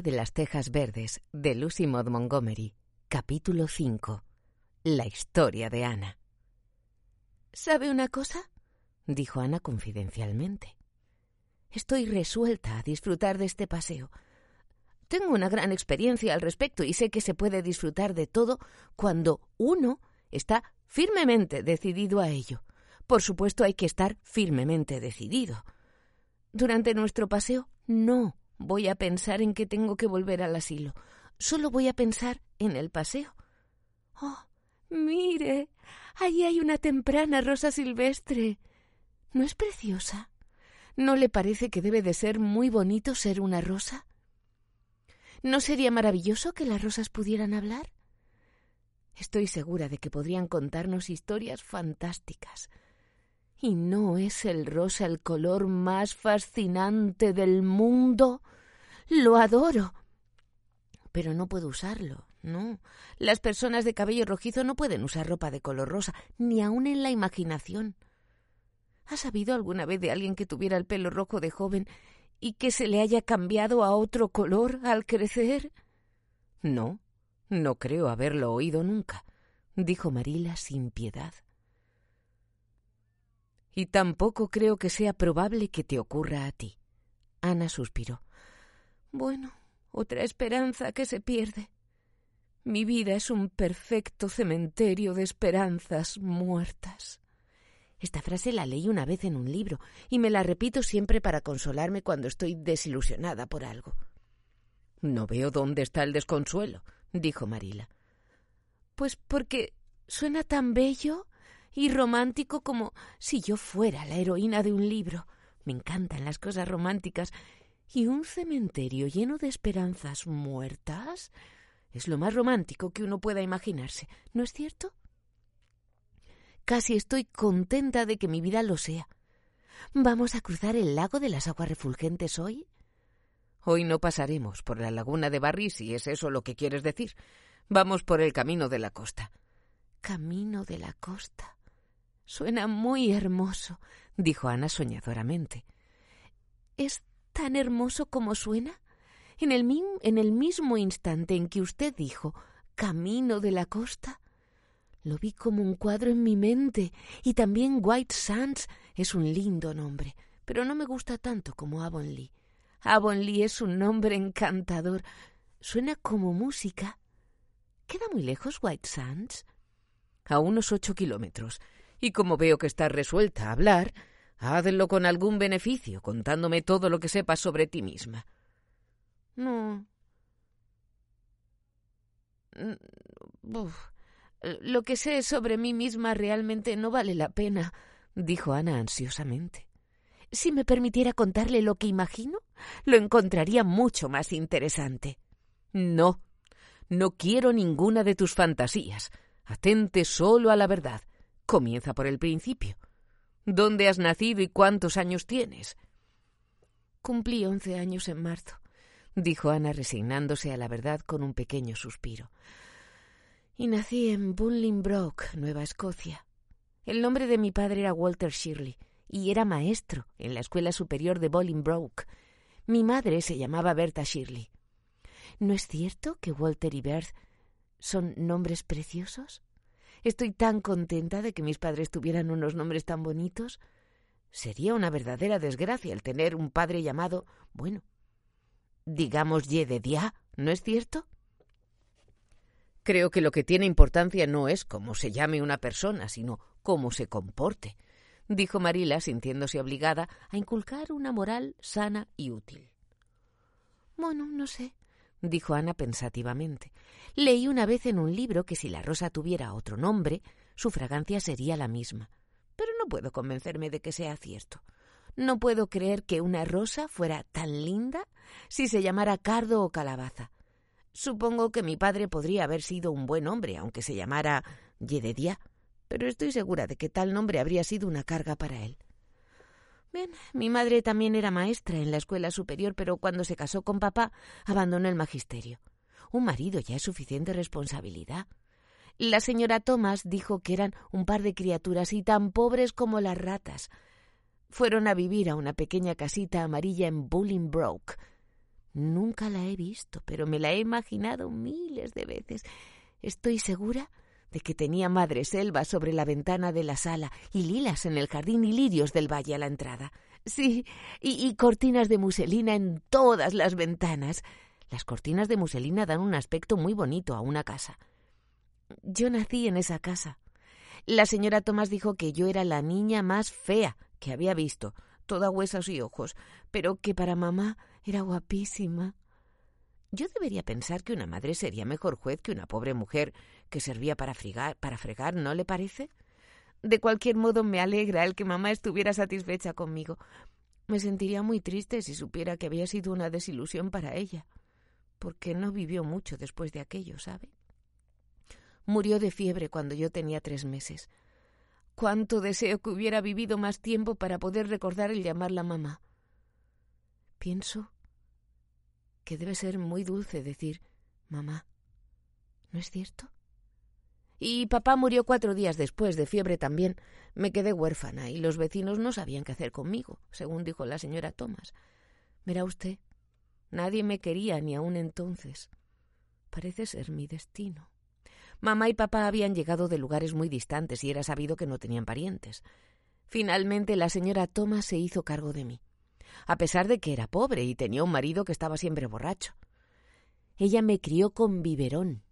De las Tejas Verdes de Lucy Maud Montgomery, capítulo 5. La historia de Ana. ¿Sabe una cosa? dijo Ana confidencialmente. Estoy resuelta a disfrutar de este paseo. Tengo una gran experiencia al respecto y sé que se puede disfrutar de todo cuando uno está firmemente decidido a ello. Por supuesto hay que estar firmemente decidido. Durante nuestro paseo no voy a pensar en que tengo que volver al asilo. Solo voy a pensar en el paseo. Oh, mire, allí hay una temprana rosa silvestre. ¿No es preciosa? ¿No le parece que debe de ser muy bonito ser una rosa? ¿No sería maravilloso que las rosas pudieran hablar? Estoy segura de que podrían contarnos historias fantásticas. ¿Y no es el rosa el color más fascinante del mundo? Lo adoro. Pero no puedo usarlo, no. Las personas de cabello rojizo no pueden usar ropa de color rosa, ni aun en la imaginación. ¿Has sabido alguna vez de alguien que tuviera el pelo rojo de joven y que se le haya cambiado a otro color al crecer? No, no creo haberlo oído nunca, dijo Marila sin piedad. Y tampoco creo que sea probable que te ocurra a ti. Ana suspiró. Bueno, otra esperanza que se pierde. Mi vida es un perfecto cementerio de esperanzas muertas. Esta frase la leí una vez en un libro y me la repito siempre para consolarme cuando estoy desilusionada por algo. No veo dónde está el desconsuelo, dijo Marila. Pues porque suena tan bello y romántico como si yo fuera la heroína de un libro. Me encantan las cosas románticas y un cementerio lleno de esperanzas muertas es lo más romántico que uno pueda imaginarse, ¿no es cierto? Casi estoy contenta de que mi vida lo sea. ¿Vamos a cruzar el lago de las aguas refulgentes hoy? Hoy no pasaremos por la laguna de Barry, si es eso lo que quieres decir. Vamos por el camino de la costa. Camino de la costa. Suena muy hermoso, dijo Ana soñadoramente. Es tan hermoso como suena? En el, mismo instante en que usted dijo Camino de la costa, lo vi como un cuadro en mi mente, y también White Sands es un lindo nombre, pero no me gusta tanto como Avonlea. Avonlea es un nombre encantador. Suena como música. ¿Queda muy lejos White Sands? A unos ocho kilómetros. Y como veo que está resuelta a hablar, Hazlo con algún beneficio, contándome todo lo que sepas sobre ti misma. No. Mm, lo que sé sobre mí misma realmente no vale la pena, dijo Ana ansiosamente. Si me permitiera contarle lo que imagino, lo encontraría mucho más interesante. No, no quiero ninguna de tus fantasías. Atente solo a la verdad. Comienza por el principio. ¿Dónde has nacido y cuántos años tienes? Cumplí once años en marzo, dijo Ana resignándose a la verdad con un pequeño suspiro. Y nací en Bunlingbroke, Nueva Escocia. El nombre de mi padre era Walter Shirley y era maestro en la Escuela Superior de Bolingbroke. Mi madre se llamaba Berta Shirley. ¿No es cierto que Walter y Bert son nombres preciosos? Estoy tan contenta de que mis padres tuvieran unos nombres tan bonitos. Sería una verdadera desgracia el tener un padre llamado, bueno, digamos Yededia, ¿no es cierto? Creo que lo que tiene importancia no es cómo se llame una persona, sino cómo se comporte, dijo Marila, sintiéndose obligada a inculcar una moral sana y útil. Bueno, no sé, dijo Ana pensativamente. Leí una vez en un libro que si la rosa tuviera otro nombre, su fragancia sería la misma. Pero no puedo convencerme de que sea cierto. No puedo creer que una rosa fuera tan linda si se llamara cardo o calabaza. Supongo que mi padre podría haber sido un buen hombre, aunque se llamara Yededia, pero estoy segura de que tal nombre habría sido una carga para él. Bien, mi madre también era maestra en la escuela superior, pero cuando se casó con papá abandonó el magisterio. Un marido ya es suficiente responsabilidad. La señora Thomas dijo que eran un par de criaturas y tan pobres como las ratas. Fueron a vivir a una pequeña casita amarilla en Bolingbroke. Nunca la he visto, pero me la he imaginado miles de veces. Estoy segura de que tenía madre selva sobre la ventana de la sala y lilas en el jardín y lirios del valle a la entrada. Sí, y, y, cortinas de muselina en todas las ventanas. Las cortinas de muselina dan un aspecto muy bonito a una casa. Yo nací en esa casa. La señora Tomás dijo que yo era la niña más fea que había visto, toda huesos y ojos, pero que para mamá era guapísima. Yo debería pensar que una madre sería mejor juez que una pobre mujer que servía para fregar, para fregar, ¿no le parece? De cualquier modo me alegra el que mamá estuviera satisfecha conmigo. Me sentiría muy triste si supiera que había sido una desilusión para ella, porque no vivió mucho después de aquello, ¿sabe? Murió de fiebre cuando yo tenía tres meses. Cuánto deseo que hubiera vivido más tiempo para poder recordar el llamarla mamá. Pienso que debe ser muy dulce decir mamá. ¿No es cierto? Y papá murió cuatro días después, de fiebre también. Me quedé huérfana y los vecinos no sabían qué hacer conmigo, según dijo la señora Thomas. Verá usted, nadie me quería ni aun entonces. Parece ser mi destino. Mamá y papá habían llegado de lugares muy distantes y era sabido que no tenían parientes. Finalmente la señora Thomas se hizo cargo de mí a pesar de que era pobre y tenía un marido que estaba siempre borracho. Ella me crió con biberón.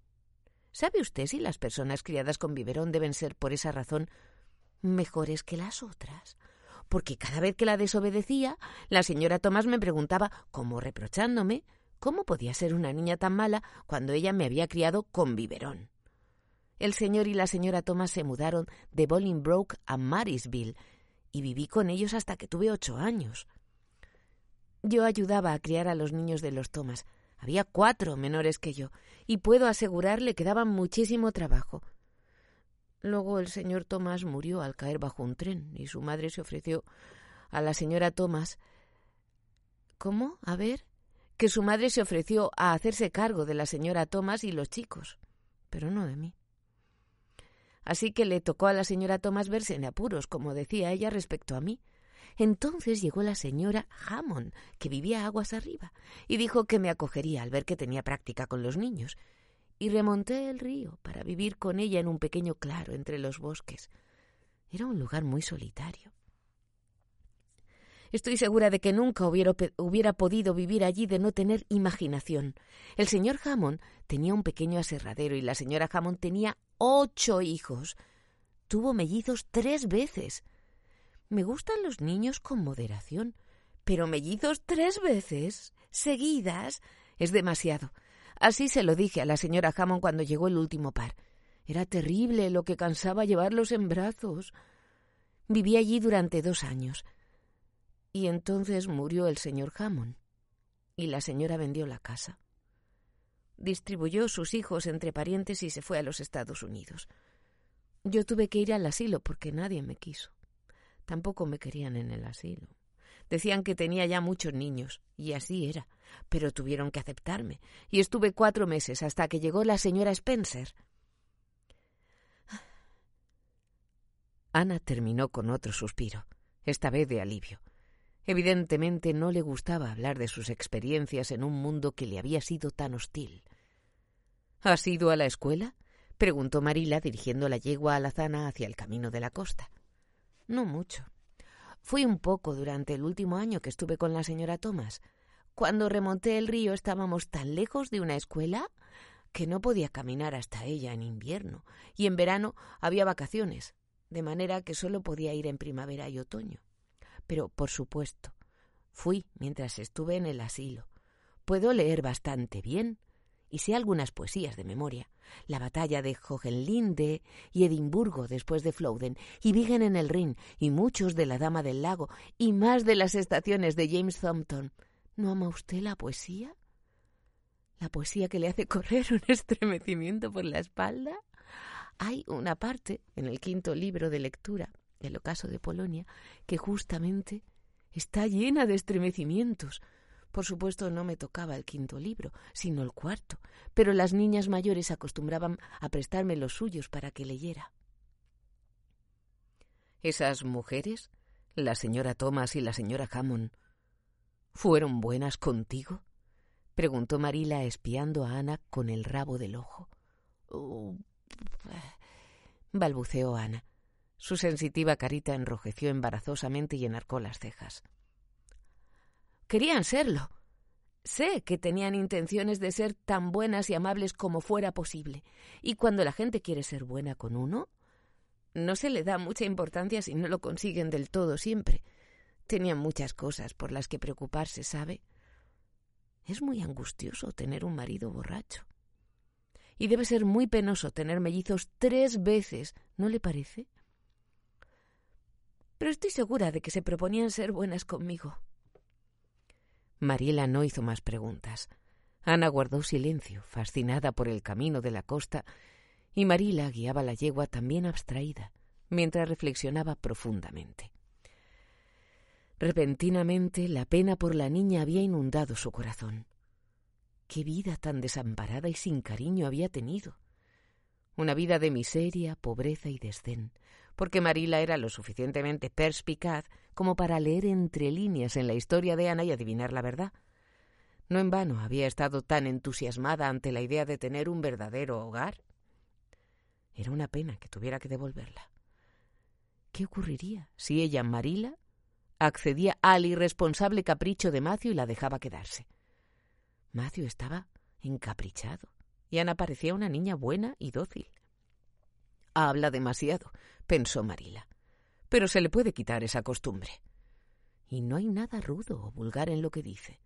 ¿Sabe usted si las personas criadas con biberón deben ser por esa razón mejores que las otras? Porque cada vez que la desobedecía, la señora Tomás me preguntaba, como reprochándome, cómo podía ser una niña tan mala cuando ella me había criado con biberón. El señor y la señora Tomás se mudaron de Bolingbroke a Marysville y viví con ellos hasta que tuve ocho años. Yo ayudaba a criar a los niños de los Thomas. Había cuatro menores que yo, y puedo asegurarle que daban muchísimo trabajo. Luego el señor Thomas murió al caer bajo un tren, y su madre se ofreció a la señora Thomas. ¿Cómo? A ver. Que su madre se ofreció a hacerse cargo de la señora Thomas y los chicos, pero no de mí. Así que le tocó a la señora Thomas verse en apuros, como decía ella respecto a mí. Entonces llegó la señora Hammond, que vivía aguas arriba, y dijo que me acogería al ver que tenía práctica con los niños, y remonté el río para vivir con ella en un pequeño claro entre los bosques. Era un lugar muy solitario. Estoy segura de que nunca hubiera, podido vivir allí de no tener imaginación. El señor Hammond tenía un pequeño aserradero y la señora Hammond tenía ocho hijos. Tuvo mellizos tres veces. Me gustan los niños con moderación, pero mellizos tres veces, seguidas, es demasiado. Así se lo dije a la señora Hammond cuando llegó el último par. Era terrible lo que cansaba llevarlos en brazos. Viví allí durante dos años. Y entonces murió el señor Hammond. Y la señora vendió la casa. Distribuyó sus hijos entre parientes y se fue a los Estados Unidos. Yo tuve que ir al asilo porque nadie me quiso. Tampoco me querían en el asilo. Decían que tenía ya muchos niños, y así era, pero tuvieron que aceptarme, y estuve cuatro meses hasta que llegó la señora Spencer. Ana terminó con otro suspiro, esta vez de alivio. Evidentemente no le gustaba hablar de sus experiencias en un mundo que le había sido tan hostil. ¿Has ido a la escuela? preguntó Marila dirigiendo la yegua alazana hacia el camino de la costa. No mucho. Fui un poco durante el último año que estuve con la señora Thomas. Cuando remonté el río estábamos tan lejos de una escuela que no podía caminar hasta ella en invierno, y en verano había vacaciones, de manera que solo podía ir en primavera y otoño. Pero, por supuesto, fui mientras estuve en el asilo. Puedo leer bastante bien, y sé algunas poesías de memoria. La batalla de Hohenlinde y Edimburgo después de Flowden, y Vigen en el Rin, y muchos de La Dama del Lago, y más de las estaciones de James Thompson. ¿No ama usted la poesía? la poesía que le hace correr un estremecimiento por la espalda. Hay una parte en el quinto libro de lectura, El ocaso de Polonia, que justamente está llena de estremecimientos. Por supuesto, no me tocaba el quinto libro, sino el cuarto, pero las niñas mayores acostumbraban a prestarme los suyos para que leyera. Esas mujeres, la señora Thomas y la señora Hammond, ¿fueron buenas contigo? preguntó Marila espiando a Ana con el rabo del ojo. Oh, balbuceó Ana. Su sensitiva carita enrojeció embarazosamente y enarcó las cejas. Querían serlo. Sé que tenían intenciones de ser tan buenas y amables como fuera posible. Y cuando la gente quiere ser buena con uno, no se le da mucha importancia si no lo consiguen del todo siempre. Tenían muchas cosas por las que preocuparse, ¿sabe? Es muy angustioso tener un marido borracho. Y debe ser muy penoso tener mellizos tres veces, ¿no le parece? Pero estoy segura de que se proponían ser buenas conmigo. Mariela no hizo más preguntas. Ana guardó silencio, fascinada por el camino de la costa, y Marila guiaba la yegua también abstraída, mientras reflexionaba profundamente. Repentinamente la pena por la niña había inundado su corazón. Qué vida tan desamparada y sin cariño había tenido. Una vida de miseria, pobreza y desdén, porque Marila era lo suficientemente perspicaz como para leer entre líneas en la historia de Ana y adivinar la verdad. No en vano había estado tan entusiasmada ante la idea de tener un verdadero hogar. Era una pena que tuviera que devolverla. ¿Qué ocurriría si ella, Marila, accedía al irresponsable capricho de Matthew y la dejaba quedarse. Matthew estaba encaprichado y Ana parecía una niña buena y dócil. Habla demasiado, pensó Marila, pero se le puede quitar esa costumbre. Y no hay nada rudo o vulgar en lo que dice.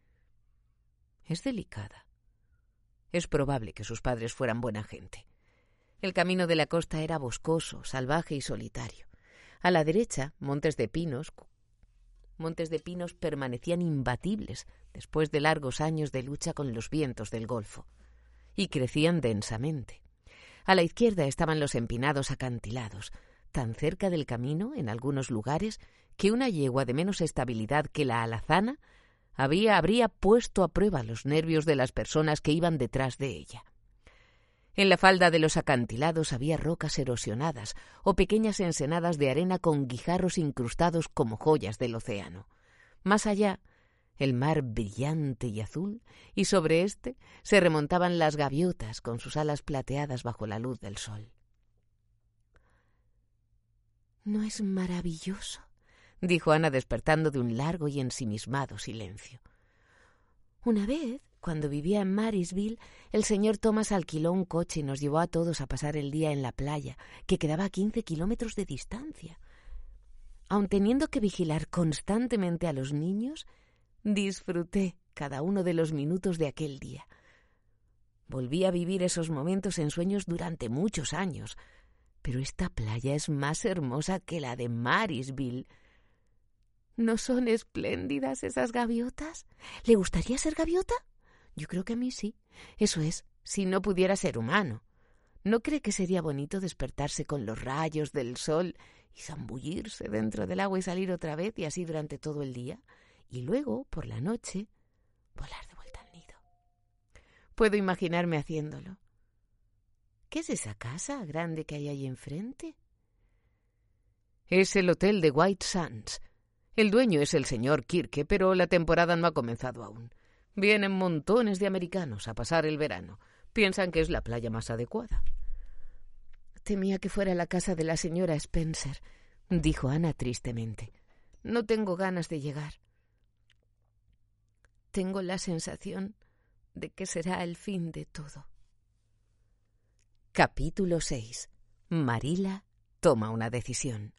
Es delicada. Es probable que sus padres fueran buena gente. El camino de la costa era boscoso, salvaje y solitario. A la derecha, montes de pinos, montes de pinos permanecían imbatibles después de largos años de lucha con los vientos del Golfo, y crecían densamente. A la izquierda estaban los empinados acantilados, tan cerca del camino, en algunos lugares, que una yegua de menos estabilidad que la alazana había, habría puesto a prueba los nervios de las personas que iban detrás de ella. En la falda de los acantilados había rocas erosionadas o pequeñas ensenadas de arena con guijarros incrustados como joyas del océano. Más allá, el mar brillante y azul, y sobre éste se remontaban las gaviotas con sus alas plateadas bajo la luz del sol. ¿No es maravilloso? dijo Ana despertando de un largo y ensimismado silencio. Una vez cuando vivía en Marisville, el señor Thomas alquiló un coche y nos llevó a todos a pasar el día en la playa, que quedaba a quince kilómetros de distancia. Aun teniendo que vigilar constantemente a los niños, disfruté cada uno de los minutos de aquel día. Volví a vivir esos momentos en sueños durante muchos años, pero esta playa es más hermosa que la de Marisville. ¿No son espléndidas esas gaviotas? ¿Le gustaría ser gaviota? Yo creo que a mí sí. Eso es, si no pudiera ser humano. ¿No cree que sería bonito despertarse con los rayos del sol y zambullirse dentro del agua y salir otra vez y así durante todo el día? Y luego, por la noche, volar de vuelta al nido. Puedo imaginarme haciéndolo. ¿Qué es esa casa grande que hay ahí enfrente? Es el hotel de White Sands. El dueño es el señor Kirke, pero la temporada no ha comenzado aún. Vienen montones de americanos a pasar el verano. Piensan que es la playa más adecuada. Temía que fuera la casa de la señora Spencer, dijo Ana tristemente. No tengo ganas de llegar. Tengo la sensación de que será el fin de todo. Capítulo 6. Marila toma una decisión.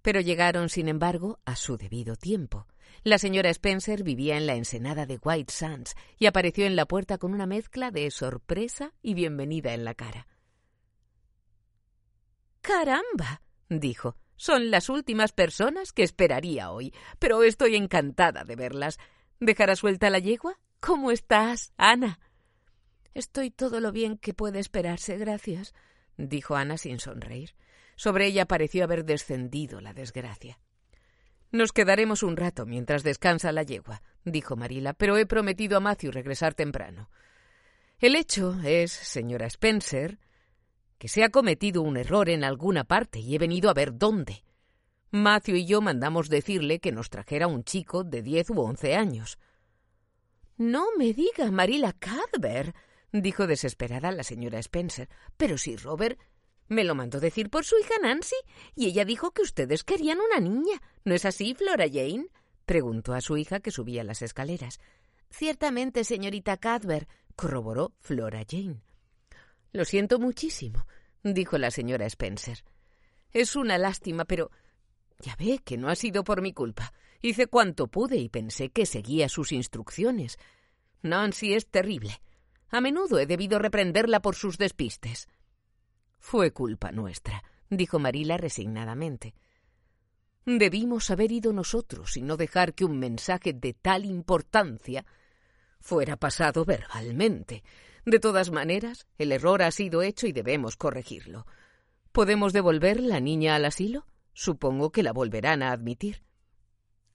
Pero llegaron, sin embargo, a su debido tiempo. La señora Spencer vivía en la ensenada de White Sands y apareció en la puerta con una mezcla de sorpresa y bienvenida en la cara. Caramba, dijo. Son las últimas personas que esperaría hoy, pero estoy encantada de verlas. ¿Dejará suelta la yegua? ¿Cómo estás, Ana? Estoy todo lo bien que puede esperarse, gracias, dijo Ana sin sonreír. Sobre ella pareció haber descendido la desgracia. Nos quedaremos un rato mientras descansa la yegua, dijo Marila, pero he prometido a Matthew regresar temprano. El hecho es, señora Spencer, que se ha cometido un error en alguna parte y he venido a ver dónde. Matthew y yo mandamos decirle que nos trajera un chico de diez u once años. No me diga, Marila Cadver, dijo desesperada la señora Spencer. Pero si Robert me lo mandó decir por su hija Nancy, y ella dijo que ustedes querían una niña. ¿No es así, Flora Jane? preguntó a su hija que subía las escaleras. Ciertamente, señorita Cadver, corroboró Flora Jane. Lo siento muchísimo, dijo la señora Spencer. Es una lástima, pero ya ve que no ha sido por mi culpa. Hice cuanto pude y pensé que seguía sus instrucciones. Nancy es terrible. A menudo he debido reprenderla por sus despistes. Fue culpa nuestra, dijo Marila resignadamente. Debimos haber ido nosotros y no dejar que un mensaje de tal importancia fuera pasado verbalmente. De todas maneras, el error ha sido hecho y debemos corregirlo. ¿Podemos devolver la niña al asilo? Supongo que la volverán a admitir.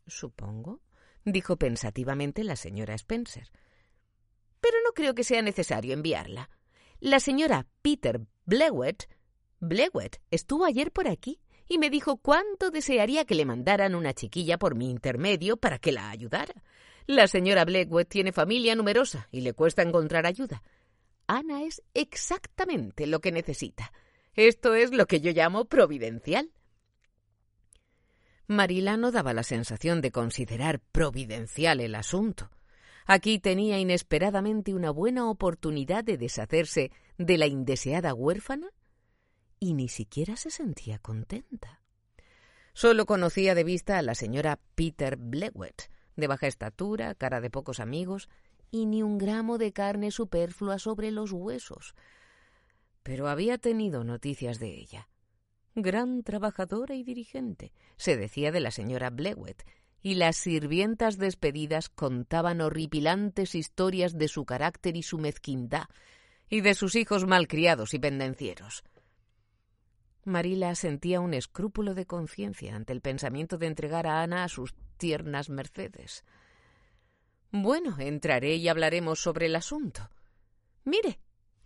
Supongo, dijo pensativamente la señora Spencer. Pero no creo que sea necesario enviarla. La señora Peter Blewett Blewett estuvo ayer por aquí y me dijo cuánto desearía que le mandaran una chiquilla por mi intermedio para que la ayudara. La señora Blewett tiene familia numerosa y le cuesta encontrar ayuda. Ana es exactamente lo que necesita. Esto es lo que yo llamo providencial. Marila no daba la sensación de considerar providencial el asunto. Aquí tenía inesperadamente una buena oportunidad de deshacerse de la indeseada huérfana y ni siquiera se sentía contenta. Solo conocía de vista a la señora Peter Blewett, de baja estatura, cara de pocos amigos y ni un gramo de carne superflua sobre los huesos. Pero había tenido noticias de ella gran trabajadora y dirigente, se decía de la señora Blewett, y las sirvientas despedidas contaban horripilantes historias de su carácter y su mezquindad, y de sus hijos malcriados y pendencieros. Marila sentía un escrúpulo de conciencia ante el pensamiento de entregar a Ana a sus tiernas mercedes. Bueno, entraré y hablaremos sobre el asunto. Mire,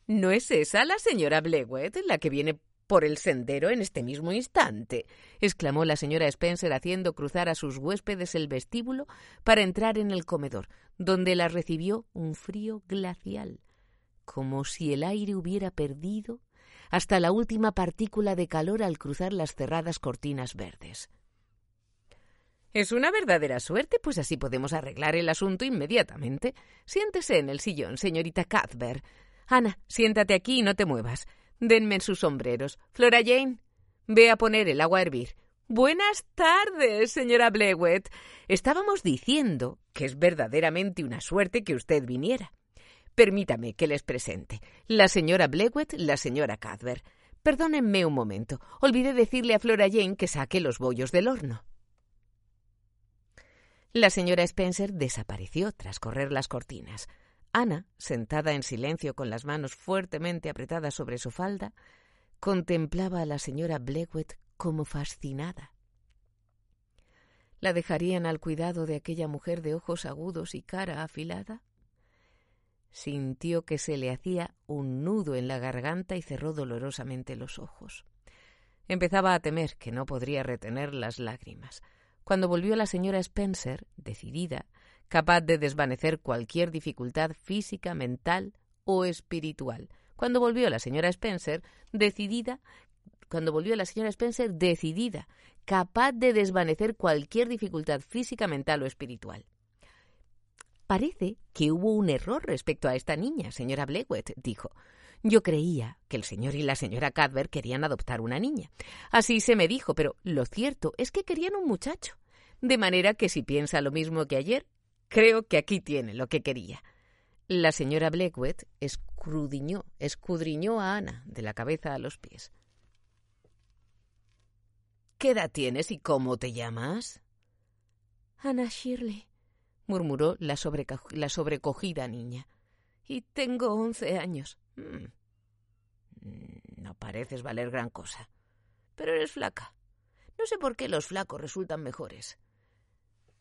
¿no es esa la señora Blewett la que viene por el sendero en este mismo instante, exclamó la señora Spencer haciendo cruzar a sus huéspedes el vestíbulo para entrar en el comedor, donde la recibió un frío glacial, como si el aire hubiera perdido hasta la última partícula de calor al cruzar las cerradas cortinas verdes. Es una verdadera suerte, pues así podemos arreglar el asunto inmediatamente. Siéntese en el sillón, señorita Cuthbert. Ana, siéntate aquí y no te muevas. Denme sus sombreros. Flora Jane, ve a poner el agua a hervir. Buenas tardes, señora Blewett. Estábamos diciendo que es verdaderamente una suerte que usted viniera. Permítame que les presente. La señora Blewett, la señora Cadver. Perdónenme un momento. Olvidé decirle a Flora Jane que saque los bollos del horno. La señora Spencer desapareció tras correr las cortinas. Ana, sentada en silencio con las manos fuertemente apretadas sobre su falda, contemplaba a la señora Blewett como fascinada. ¿La dejarían al cuidado de aquella mujer de ojos agudos y cara afilada? Sintió que se le hacía un nudo en la garganta y cerró dolorosamente los ojos. Empezaba a temer que no podría retener las lágrimas. Cuando volvió la señora Spencer, decidida, capaz de desvanecer cualquier dificultad física, mental o espiritual. Cuando volvió la señora Spencer, decidida, cuando volvió la señora Spencer, decidida, capaz de desvanecer cualquier dificultad física, mental o espiritual. Parece que hubo un error respecto a esta niña, señora Blewett, dijo. Yo creía que el señor y la señora Cadver querían adoptar una niña. Así se me dijo, pero lo cierto es que querían un muchacho. De manera que si piensa lo mismo que ayer, Creo que aquí tiene lo que quería. La señora Blackwell escudriñó, escudriñó a Ana de la cabeza a los pies. ¿Qué edad tienes y cómo te llamas? Ana Shirley, murmuró la, la sobrecogida niña. Y tengo once años. Mm. No pareces valer gran cosa. Pero eres flaca. No sé por qué los flacos resultan mejores.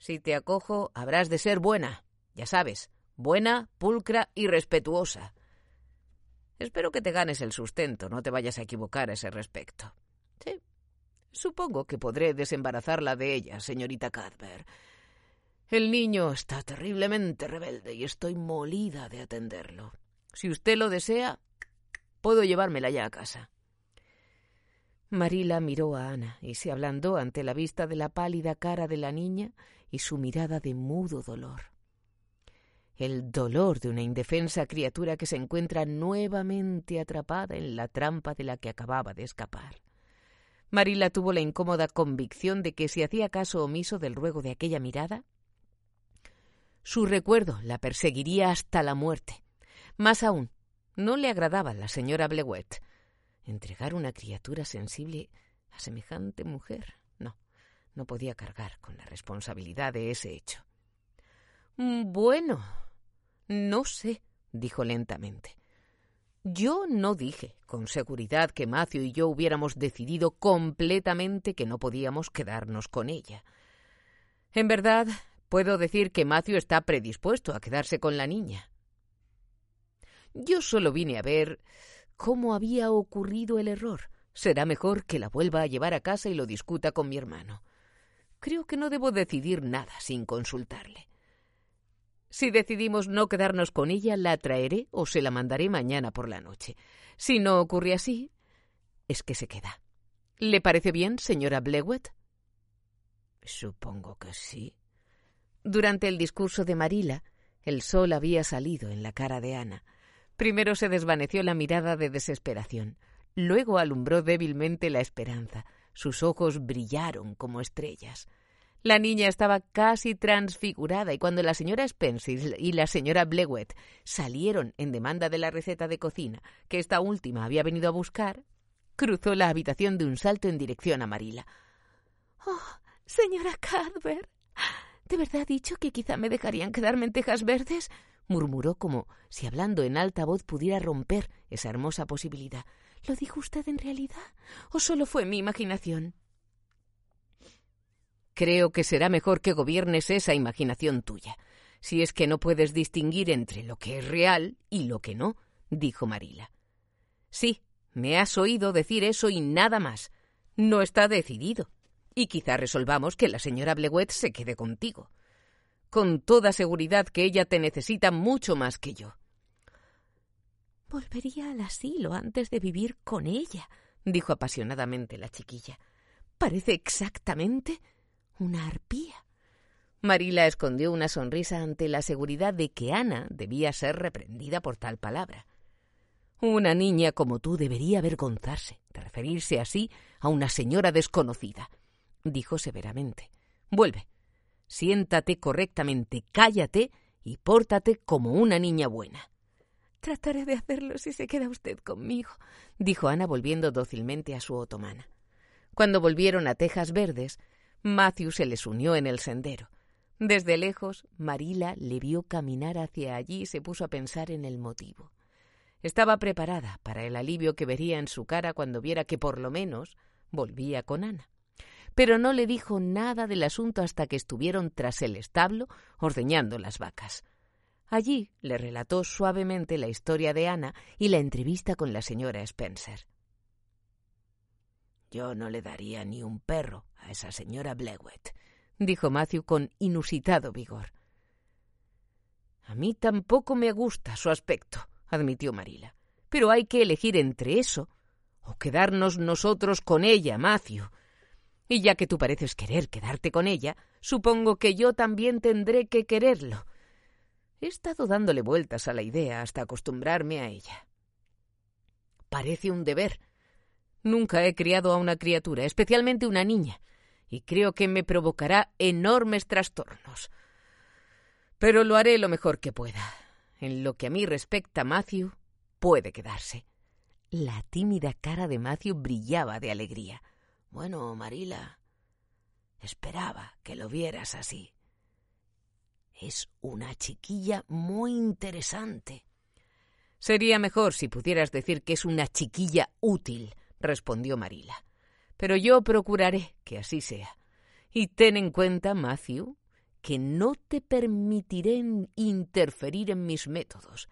Si te acojo, habrás de ser buena, ya sabes, buena, pulcra y respetuosa. Espero que te ganes el sustento, no te vayas a equivocar a ese respecto. Sí, supongo que podré desembarazarla de ella, señorita Cadver. El niño está terriblemente rebelde y estoy molida de atenderlo. Si usted lo desea, puedo llevármela ya a casa. Marila miró a Ana y se ablandó ante la vista de la pálida cara de la niña y su mirada de mudo dolor. El dolor de una indefensa criatura que se encuentra nuevamente atrapada en la trampa de la que acababa de escapar. Marila tuvo la incómoda convicción de que si hacía caso omiso del ruego de aquella mirada, su recuerdo la perseguiría hasta la muerte. Más aún, no le agradaba la señora Blewett entregar una criatura sensible a semejante mujer. No, no podía cargar con la responsabilidad de ese hecho. Bueno, no sé, dijo lentamente. Yo no dije con seguridad que Macio y yo hubiéramos decidido completamente que no podíamos quedarnos con ella. En verdad, puedo decir que Macio está predispuesto a quedarse con la niña. Yo solo vine a ver cómo había ocurrido el error. Será mejor que la vuelva a llevar a casa y lo discuta con mi hermano. Creo que no debo decidir nada sin consultarle. Si decidimos no quedarnos con ella, la traeré o se la mandaré mañana por la noche. Si no ocurre así, es que se queda. ¿Le parece bien, señora Blewett? Supongo que sí. Durante el discurso de Marila, el sol había salido en la cara de Ana. Primero se desvaneció la mirada de desesperación, luego alumbró débilmente la esperanza. Sus ojos brillaron como estrellas. La niña estaba casi transfigurada y cuando la señora Spencer y la señora Blewett salieron en demanda de la receta de cocina que esta última había venido a buscar, cruzó la habitación de un salto en dirección a Marila. Oh, señora Cadver, ¿de verdad ha dicho que quizá me dejarían quedarme en Tejas Verdes? Murmuró como si hablando en alta voz pudiera romper esa hermosa posibilidad. ¿Lo dijo usted en realidad? ¿O solo fue mi imaginación? Creo que será mejor que gobiernes esa imaginación tuya, si es que no puedes distinguir entre lo que es real y lo que no, dijo Marila. Sí, me has oído decir eso y nada más. No está decidido. Y quizá resolvamos que la señora Blewett se quede contigo con toda seguridad que ella te necesita mucho más que yo. Volvería al asilo antes de vivir con ella, dijo apasionadamente la chiquilla. Parece exactamente una arpía. Marila escondió una sonrisa ante la seguridad de que Ana debía ser reprendida por tal palabra. Una niña como tú debería avergonzarse de referirse así a una señora desconocida, dijo severamente. Vuelve, Siéntate correctamente, cállate y pórtate como una niña buena. Trataré de hacerlo si se queda usted conmigo, dijo Ana volviendo dócilmente a su otomana. Cuando volvieron a Tejas Verdes, Matthew se les unió en el sendero. Desde lejos, Marila le vio caminar hacia allí y se puso a pensar en el motivo. Estaba preparada para el alivio que vería en su cara cuando viera que por lo menos volvía con Ana pero no le dijo nada del asunto hasta que estuvieron tras el establo ordeñando las vacas. Allí le relató suavemente la historia de Ana y la entrevista con la señora Spencer. Yo no le daría ni un perro a esa señora Blewett, dijo Matthew con inusitado vigor. A mí tampoco me gusta su aspecto, admitió Marila. Pero hay que elegir entre eso o quedarnos nosotros con ella, Matthew. Y ya que tú pareces querer quedarte con ella, supongo que yo también tendré que quererlo. He estado dándole vueltas a la idea hasta acostumbrarme a ella. Parece un deber. Nunca he criado a una criatura, especialmente una niña, y creo que me provocará enormes trastornos. Pero lo haré lo mejor que pueda. En lo que a mí respecta, Matthew puede quedarse. La tímida cara de Matthew brillaba de alegría. Bueno, Marila, esperaba que lo vieras así. Es una chiquilla muy interesante. Sería mejor si pudieras decir que es una chiquilla útil, respondió Marila. Pero yo procuraré que así sea. Y ten en cuenta, Matthew, que no te permitiré interferir en mis métodos.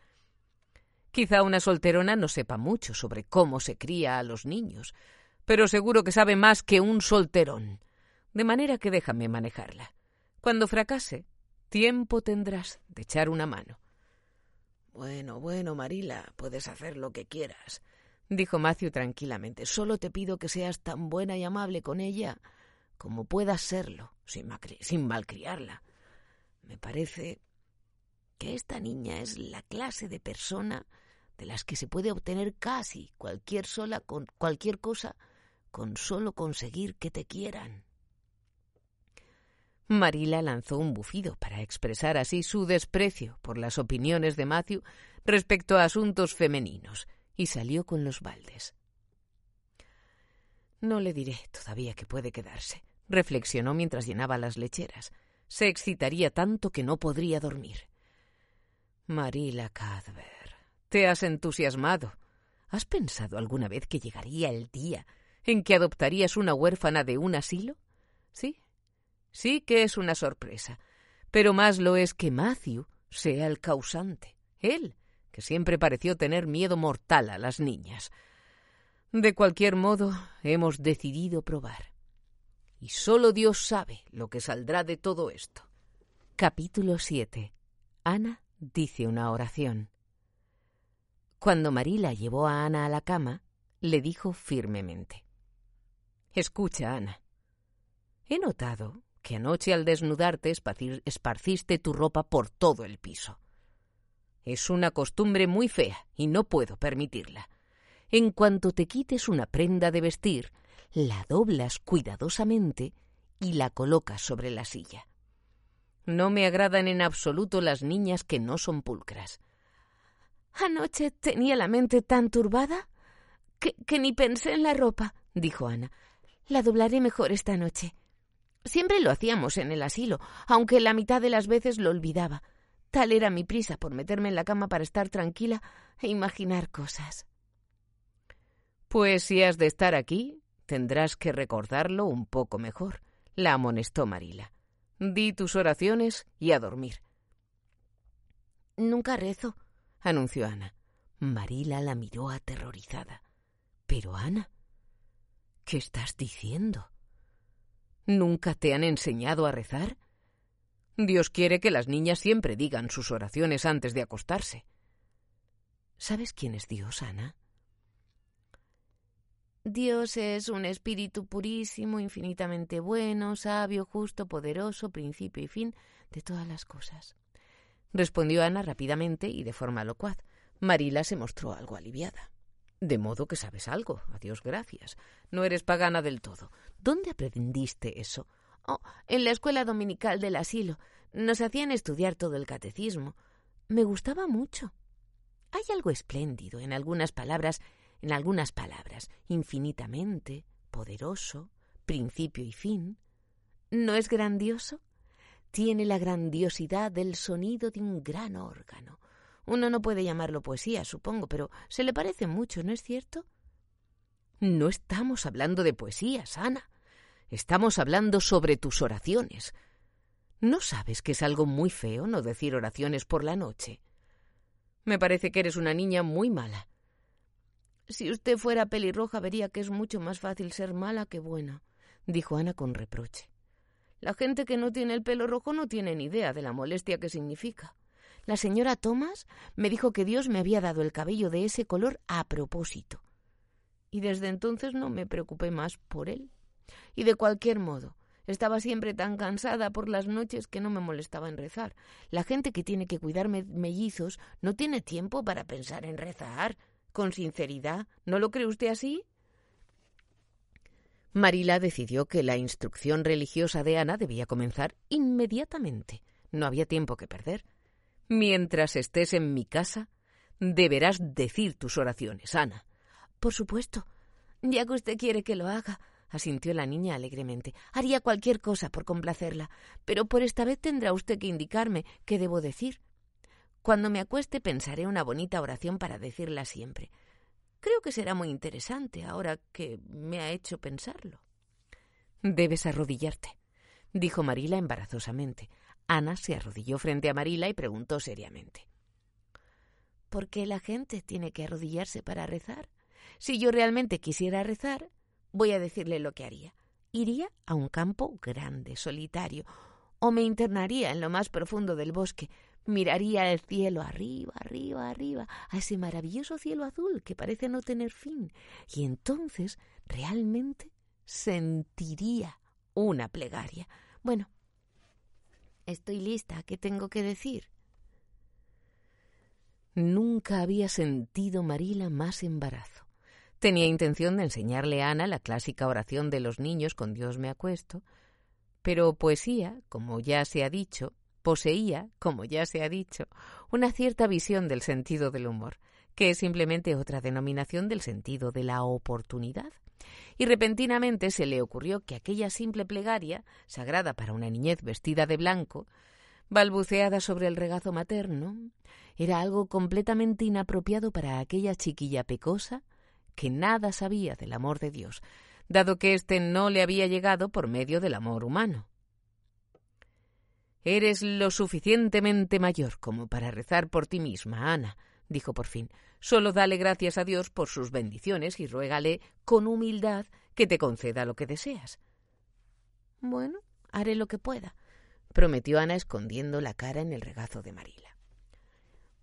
Quizá una solterona no sepa mucho sobre cómo se cría a los niños, pero seguro que sabe más que un solterón. De manera que déjame manejarla. Cuando fracase, tiempo tendrás de echar una mano. Bueno, bueno, Marila, puedes hacer lo que quieras, dijo Matthew tranquilamente. Solo te pido que seas tan buena y amable con ella como puedas serlo, sin, sin malcriarla. Me parece que esta niña es la clase de persona de las que se puede obtener casi cualquier sola con cualquier cosa con solo conseguir que te quieran. Marila lanzó un bufido para expresar así su desprecio por las opiniones de Matthew respecto a asuntos femeninos y salió con los baldes. No le diré todavía que puede quedarse, reflexionó mientras llenaba las lecheras. Se excitaría tanto que no podría dormir. Marila Cadver, te has entusiasmado. ¿Has pensado alguna vez que llegaría el día en que adoptarías una huérfana de un asilo? Sí, Sí que es una sorpresa, pero más lo es que Matthew sea el causante. Él, que siempre pareció tener miedo mortal a las niñas. De cualquier modo, hemos decidido probar. Y solo Dios sabe lo que saldrá de todo esto. Capítulo 7. Ana dice una oración. Cuando Marila llevó a Ana a la cama, le dijo firmemente Escucha, Ana. He notado que anoche al desnudarte esparciste tu ropa por todo el piso. Es una costumbre muy fea y no puedo permitirla. En cuanto te quites una prenda de vestir, la doblas cuidadosamente y la colocas sobre la silla. No me agradan en absoluto las niñas que no son pulcras. Anoche tenía la mente tan turbada que, que ni pensé en la ropa, dijo Ana. La doblaré mejor esta noche. Siempre lo hacíamos en el asilo, aunque la mitad de las veces lo olvidaba. Tal era mi prisa por meterme en la cama para estar tranquila e imaginar cosas. Pues si has de estar aquí, tendrás que recordarlo un poco mejor, la amonestó Marila. Di tus oraciones y a dormir. Nunca rezo, anunció Ana. Marila la miró aterrorizada. Pero Ana, ¿qué estás diciendo? ¿Nunca te han enseñado a rezar? Dios quiere que las niñas siempre digan sus oraciones antes de acostarse. ¿Sabes quién es Dios, Ana? Dios es un espíritu purísimo, infinitamente bueno, sabio, justo, poderoso, principio y fin de todas las cosas. Respondió Ana rápidamente y de forma locuaz. Marila se mostró algo aliviada. De modo que sabes algo. Adiós, gracias. No eres pagana del todo. ¿Dónde aprendiste eso? Oh, en la escuela dominical del asilo. Nos hacían estudiar todo el catecismo. Me gustaba mucho. Hay algo espléndido en algunas palabras, en algunas palabras, infinitamente, poderoso, principio y fin. ¿No es grandioso? Tiene la grandiosidad del sonido de un gran órgano, uno no puede llamarlo poesía, supongo, pero se le parece mucho, ¿no es cierto? No estamos hablando de poesía, Ana. Estamos hablando sobre tus oraciones. ¿No sabes que es algo muy feo no decir oraciones por la noche? Me parece que eres una niña muy mala. Si usted fuera pelirroja vería que es mucho más fácil ser mala que buena, dijo Ana con reproche. La gente que no tiene el pelo rojo no tiene ni idea de la molestia que significa. La señora Thomas me dijo que Dios me había dado el cabello de ese color a propósito. Y desde entonces no me preocupé más por él. Y de cualquier modo, estaba siempre tan cansada por las noches que no me molestaba en rezar. La gente que tiene que cuidarme mellizos no tiene tiempo para pensar en rezar. Con sinceridad, ¿no lo cree usted así? Marila decidió que la instrucción religiosa de Ana debía comenzar inmediatamente. No había tiempo que perder. Mientras estés en mi casa, deberás decir tus oraciones, Ana. Por supuesto. Ya que usted quiere que lo haga, asintió la niña alegremente. Haría cualquier cosa por complacerla, pero por esta vez tendrá usted que indicarme qué debo decir. Cuando me acueste pensaré una bonita oración para decirla siempre. Creo que será muy interesante ahora que me ha hecho pensarlo. Debes arrodillarte, dijo Marila embarazosamente. Ana se arrodilló frente a Marila y preguntó seriamente. ¿Por qué la gente tiene que arrodillarse para rezar? Si yo realmente quisiera rezar, voy a decirle lo que haría. Iría a un campo grande, solitario, o me internaría en lo más profundo del bosque, miraría el cielo arriba, arriba, arriba, a ese maravilloso cielo azul que parece no tener fin, y entonces realmente sentiría una plegaria. Bueno, estoy lista. ¿Qué tengo que decir? Nunca había sentido Marila más embarazo. Tenía intención de enseñarle a Ana la clásica oración de los niños con Dios me acuesto, pero poesía, como ya se ha dicho, poseía, como ya se ha dicho, una cierta visión del sentido del humor, que es simplemente otra denominación del sentido de la oportunidad. Y repentinamente se le ocurrió que aquella simple plegaria, sagrada para una niñez vestida de blanco, balbuceada sobre el regazo materno, era algo completamente inapropiado para aquella chiquilla pecosa que nada sabía del amor de Dios, dado que éste no le había llegado por medio del amor humano. Eres lo suficientemente mayor como para rezar por ti misma, Ana, dijo por fin. Solo dale gracias a Dios por sus bendiciones y ruégale con humildad que te conceda lo que deseas. Bueno, haré lo que pueda, prometió Ana escondiendo la cara en el regazo de Marila.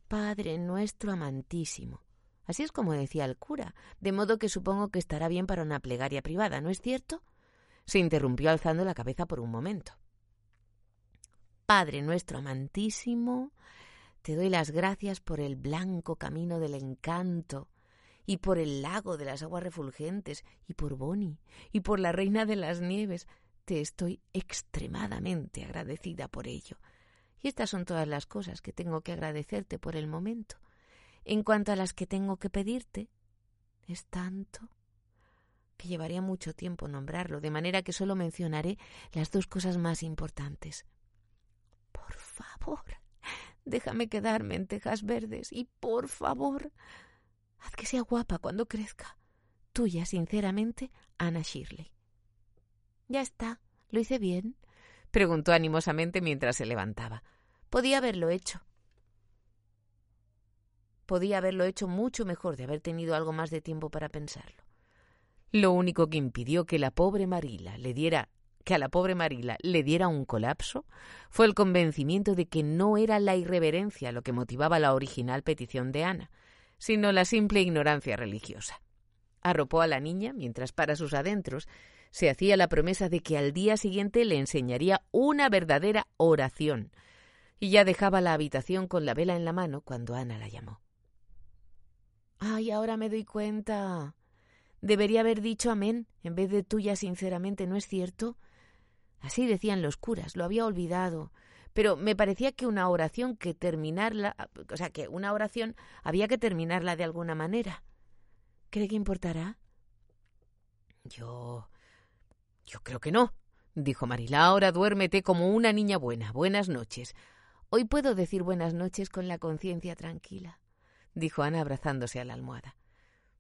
Padre nuestro amantísimo, Así es como decía el cura, de modo que supongo que estará bien para una plegaria privada, ¿no es cierto? Se interrumpió alzando la cabeza por un momento. Padre nuestro amantísimo, te doy las gracias por el blanco camino del encanto, y por el lago de las aguas refulgentes, y por Boni, y por la reina de las nieves. Te estoy extremadamente agradecida por ello. Y estas son todas las cosas que tengo que agradecerte por el momento. En cuanto a las que tengo que pedirte, es tanto que llevaría mucho tiempo nombrarlo, de manera que solo mencionaré las dos cosas más importantes. Por favor, déjame quedarme en Tejas Verdes y por favor, haz que sea guapa cuando crezca. Tuya, sinceramente, Ana Shirley. Ya está, ¿lo hice bien? preguntó animosamente mientras se levantaba. Podía haberlo hecho. Podía haberlo hecho mucho mejor de haber tenido algo más de tiempo para pensarlo. Lo único que impidió que la pobre Marila le diera que a la pobre Marila le diera un colapso fue el convencimiento de que no era la irreverencia lo que motivaba la original petición de Ana, sino la simple ignorancia religiosa. Arropó a la niña mientras para sus adentros se hacía la promesa de que al día siguiente le enseñaría una verdadera oración, y ya dejaba la habitación con la vela en la mano cuando Ana la llamó. Ay, ahora me doy cuenta. Debería haber dicho amén en vez de tuya sinceramente, ¿no es cierto? Así decían los curas, lo había olvidado. Pero me parecía que una oración que terminarla, o sea, que una oración había que terminarla de alguna manera. ¿Cree que importará? Yo. Yo creo que no, dijo Marila. Ahora duérmete como una niña buena. Buenas noches. Hoy puedo decir buenas noches con la conciencia tranquila dijo Ana abrazándose a la almohada.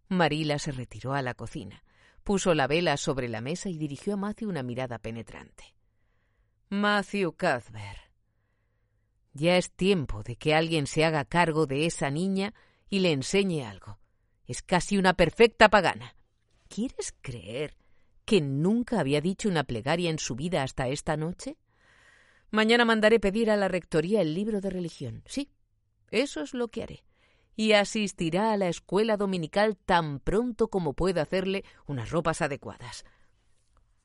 Marila se retiró a la cocina, puso la vela sobre la mesa y dirigió a Matthew una mirada penetrante. Matthew Cuthbert. Ya es tiempo de que alguien se haga cargo de esa niña y le enseñe algo. Es casi una perfecta pagana. ¿Quieres creer que nunca había dicho una plegaria en su vida hasta esta noche? Mañana mandaré pedir a la rectoría el libro de religión. Sí, eso es lo que haré y asistirá a la escuela dominical tan pronto como pueda hacerle unas ropas adecuadas.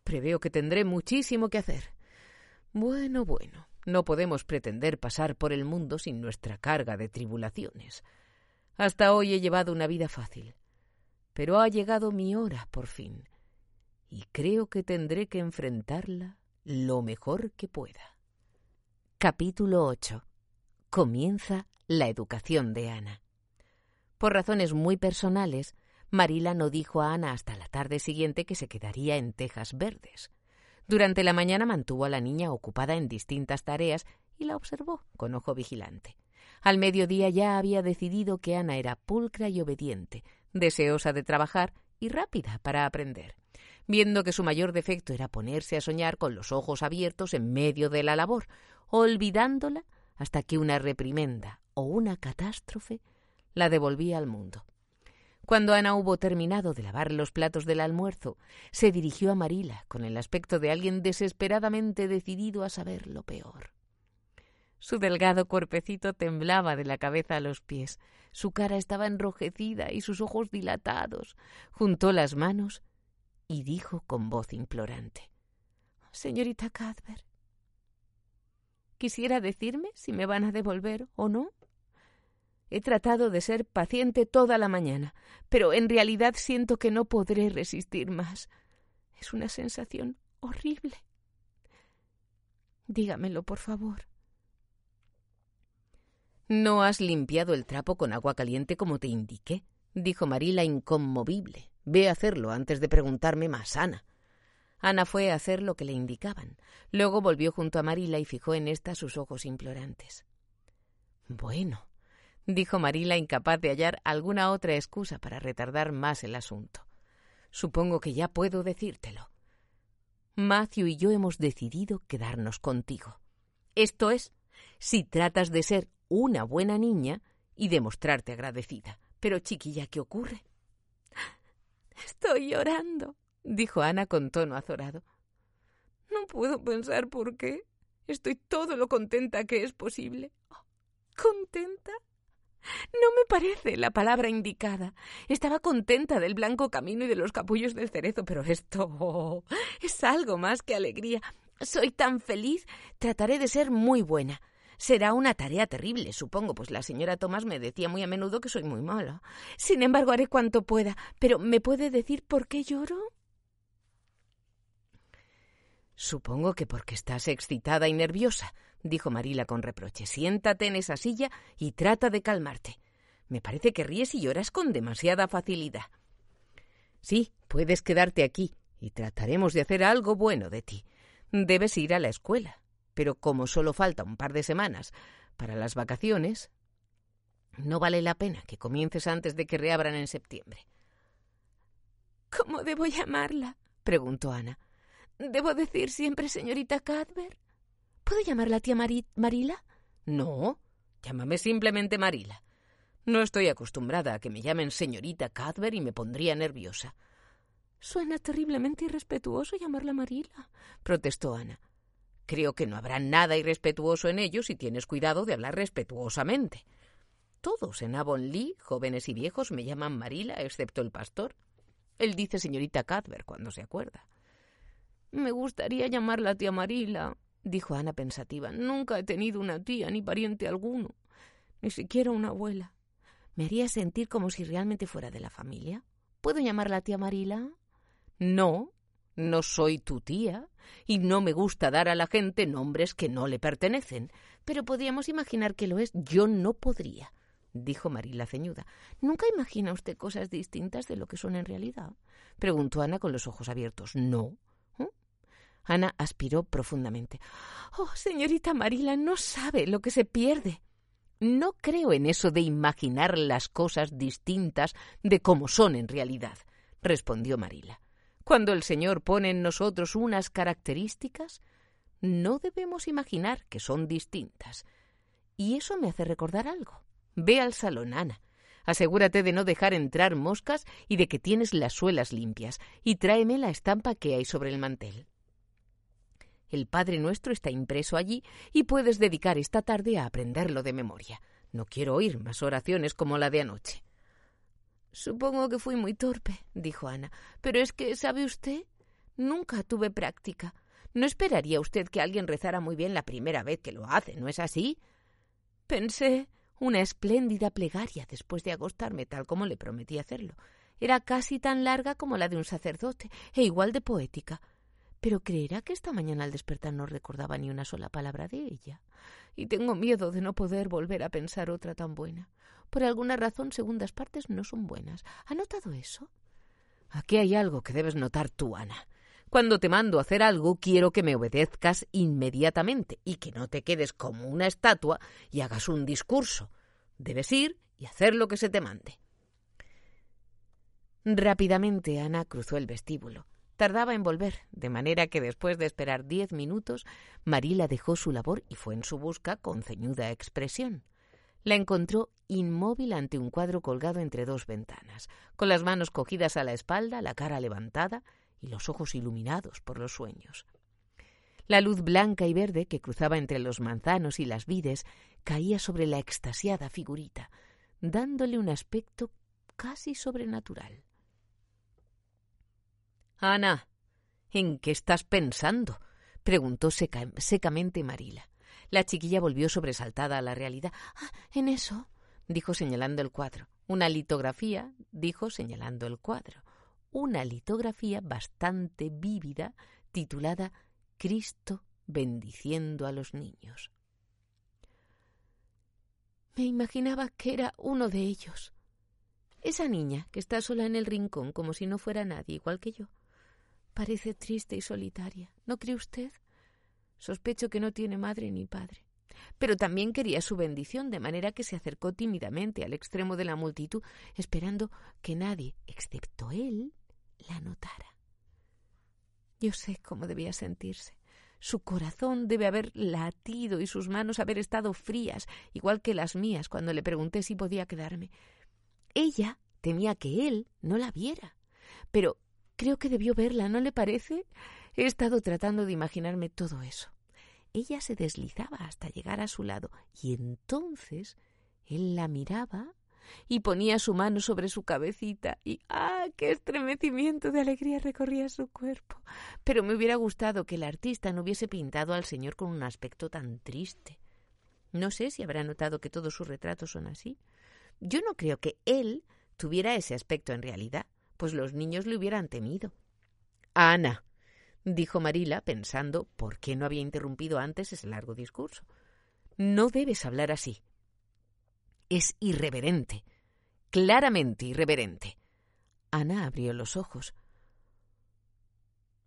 Preveo que tendré muchísimo que hacer. Bueno, bueno, no podemos pretender pasar por el mundo sin nuestra carga de tribulaciones. Hasta hoy he llevado una vida fácil, pero ha llegado mi hora por fin, y creo que tendré que enfrentarla lo mejor que pueda. Capítulo 8. Comienza la educación de Ana. Por razones muy personales, Marila no dijo a Ana hasta la tarde siguiente que se quedaría en Tejas Verdes. Durante la mañana mantuvo a la niña ocupada en distintas tareas y la observó con ojo vigilante. Al mediodía ya había decidido que Ana era pulcra y obediente, deseosa de trabajar y rápida para aprender. Viendo que su mayor defecto era ponerse a soñar con los ojos abiertos en medio de la labor, olvidándola hasta que una reprimenda o una catástrofe la devolvía al mundo. Cuando Ana hubo terminado de lavar los platos del almuerzo, se dirigió a Marila con el aspecto de alguien desesperadamente decidido a saber lo peor. Su delgado cuerpecito temblaba de la cabeza a los pies, su cara estaba enrojecida y sus ojos dilatados. Juntó las manos y dijo con voz implorante Señorita Cadver, ¿quisiera decirme si me van a devolver o no? He tratado de ser paciente toda la mañana, pero en realidad siento que no podré resistir más. Es una sensación horrible. Dígamelo, por favor. No has limpiado el trapo con agua caliente como te indiqué, dijo Marila inconmovible. Ve a hacerlo antes de preguntarme más, Ana. Ana fue a hacer lo que le indicaban. Luego volvió junto a Marila y fijó en ésta sus ojos implorantes. Bueno, dijo Marila, incapaz de hallar alguna otra excusa para retardar más el asunto. Supongo que ya puedo decírtelo. Matthew y yo hemos decidido quedarnos contigo. Esto es, si tratas de ser una buena niña y demostrarte agradecida. Pero, chiquilla, ¿qué ocurre? Estoy llorando, dijo Ana con tono azorado. No puedo pensar por qué. Estoy todo lo contenta que es posible. ¿Contenta? No me parece la palabra indicada. Estaba contenta del blanco camino y de los capullos del cerezo, pero esto es algo más que alegría. Soy tan feliz. Trataré de ser muy buena. Será una tarea terrible, supongo, pues la señora Tomás me decía muy a menudo que soy muy mala. Sin embargo, haré cuanto pueda. Pero ¿me puede decir por qué lloro? Supongo que porque estás excitada y nerviosa, dijo Marila con reproche. Siéntate en esa silla y trata de calmarte. Me parece que ríes y lloras con demasiada facilidad. Sí, puedes quedarte aquí y trataremos de hacer algo bueno de ti. Debes ir a la escuela pero como solo falta un par de semanas para las vacaciones, no vale la pena que comiences antes de que reabran en septiembre. ¿Cómo debo llamarla? preguntó Ana. ¿Debo decir siempre señorita Cadver? ¿Puedo llamarla tía Marila? No, llámame simplemente Marila. No estoy acostumbrada a que me llamen señorita Cadver y me pondría nerviosa. Suena terriblemente irrespetuoso llamarla Marila, protestó Ana. Creo que no habrá nada irrespetuoso en ello si tienes cuidado de hablar respetuosamente. Todos en Avonlea, jóvenes y viejos, me llaman Marila, excepto el pastor. Él dice señorita Cadver cuando se acuerda. Me gustaría llamarla tía Marila, dijo Ana pensativa. Nunca he tenido una tía ni pariente alguno, ni siquiera una abuela. ¿Me haría sentir como si realmente fuera de la familia? ¿Puedo llamarla tía Marila? No, no soy tu tía y no me gusta dar a la gente nombres que no le pertenecen, pero podríamos imaginar que lo es. Yo no podría, dijo Marila ceñuda. ¿Nunca imagina usted cosas distintas de lo que son en realidad? preguntó Ana con los ojos abiertos. No. Ana aspiró profundamente. Oh, señorita Marila, no sabe lo que se pierde. No creo en eso de imaginar las cosas distintas de cómo son en realidad, respondió Marila. Cuando el Señor pone en nosotros unas características, no debemos imaginar que son distintas. Y eso me hace recordar algo. Ve al salón, Ana. Asegúrate de no dejar entrar moscas y de que tienes las suelas limpias, y tráeme la estampa que hay sobre el mantel. El Padre Nuestro está impreso allí y puedes dedicar esta tarde a aprenderlo de memoria. No quiero oír más oraciones como la de anoche. Supongo que fui muy torpe, dijo Ana. Pero es que, ¿sabe usted? Nunca tuve práctica. No esperaría usted que alguien rezara muy bien la primera vez que lo hace, ¿no es así? Pensé una espléndida plegaria después de acostarme tal como le prometí hacerlo. Era casi tan larga como la de un sacerdote, e igual de poética. Pero creerá que esta mañana al despertar no recordaba ni una sola palabra de ella. Y tengo miedo de no poder volver a pensar otra tan buena Por alguna razón, segundas partes no son buenas. ¿Ha notado eso? Aquí hay algo que debes notar tú, Ana. Cuando te mando a hacer algo, quiero que me obedezcas inmediatamente y que no te quedes como una estatua y hagas un discurso. Debes ir y hacer lo que se te mande. Rápidamente Ana cruzó el vestíbulo. Tardaba en volver, de manera que después de esperar diez minutos, Marila dejó su labor y fue en su busca con ceñuda expresión. La encontró inmóvil ante un cuadro colgado entre dos ventanas, con las manos cogidas a la espalda, la cara levantada y los ojos iluminados por los sueños. La luz blanca y verde que cruzaba entre los manzanos y las vides caía sobre la extasiada figurita, dándole un aspecto casi sobrenatural. Ana, ¿en qué estás pensando? preguntó secamente Marila. La chiquilla volvió sobresaltada a la realidad. Ah, en eso, dijo señalando el cuadro. Una litografía, dijo señalando el cuadro. Una litografía bastante vívida titulada Cristo bendiciendo a los niños. Me imaginaba que era uno de ellos. Esa niña que está sola en el rincón como si no fuera nadie, igual que yo. Parece triste y solitaria, ¿no cree usted? Sospecho que no tiene madre ni padre. Pero también quería su bendición, de manera que se acercó tímidamente al extremo de la multitud, esperando que nadie, excepto él, la notara. Yo sé cómo debía sentirse. Su corazón debe haber latido y sus manos haber estado frías, igual que las mías cuando le pregunté si podía quedarme. Ella temía que él no la viera. Pero creo que debió verla, ¿no le parece? He estado tratando de imaginarme todo eso. Ella se deslizaba hasta llegar a su lado y entonces él la miraba y ponía su mano sobre su cabecita y ¡ah! qué estremecimiento de alegría recorría su cuerpo. Pero me hubiera gustado que el artista no hubiese pintado al señor con un aspecto tan triste. No sé si habrá notado que todos sus retratos son así. Yo no creo que él tuviera ese aspecto en realidad, pues los niños le hubieran temido. Ana, dijo Marila, pensando por qué no había interrumpido antes ese largo discurso. No debes hablar así. Es irreverente, claramente irreverente. Ana abrió los ojos.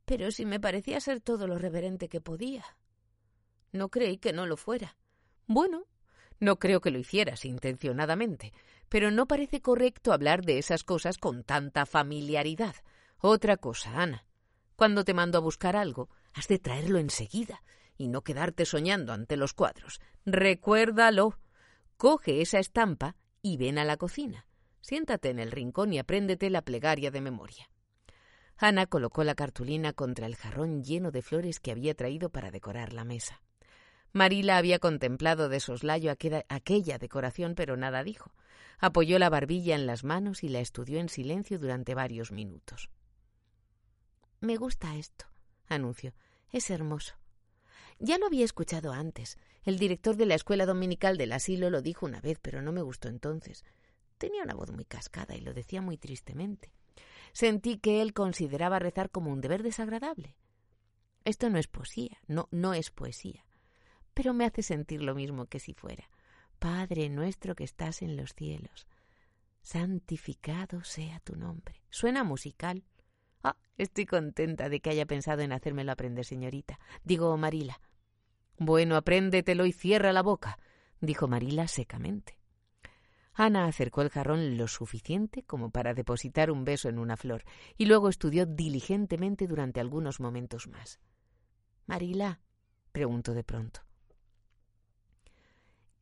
Pero si me parecía ser todo lo reverente que podía. No creí que no lo fuera. Bueno, no creo que lo hicieras intencionadamente, pero no parece correcto hablar de esas cosas con tanta familiaridad. Otra cosa, Ana. Cuando te mando a buscar algo, has de traerlo enseguida y no quedarte soñando ante los cuadros. Recuérdalo. Coge esa estampa y ven a la cocina. Siéntate en el rincón y apréndete la plegaria de memoria. Ana colocó la cartulina contra el jarrón lleno de flores que había traído para decorar la mesa. Marila había contemplado de soslayo aquella decoración, pero nada dijo. Apoyó la barbilla en las manos y la estudió en silencio durante varios minutos. Me gusta esto, anunció. Es hermoso. Ya lo había escuchado antes. El director de la escuela dominical del asilo lo dijo una vez, pero no me gustó entonces. Tenía una voz muy cascada y lo decía muy tristemente. Sentí que él consideraba rezar como un deber desagradable. Esto no es poesía, no, no es poesía, pero me hace sentir lo mismo que si fuera. Padre nuestro que estás en los cielos, santificado sea tu nombre. Suena musical, Ah, estoy contenta de que haya pensado en hacérmelo aprender, señorita. Digo, Marila. Bueno, apréndetelo y cierra la boca, dijo Marila secamente. Ana acercó el jarrón lo suficiente como para depositar un beso en una flor, y luego estudió diligentemente durante algunos momentos más. Marila, preguntó de pronto.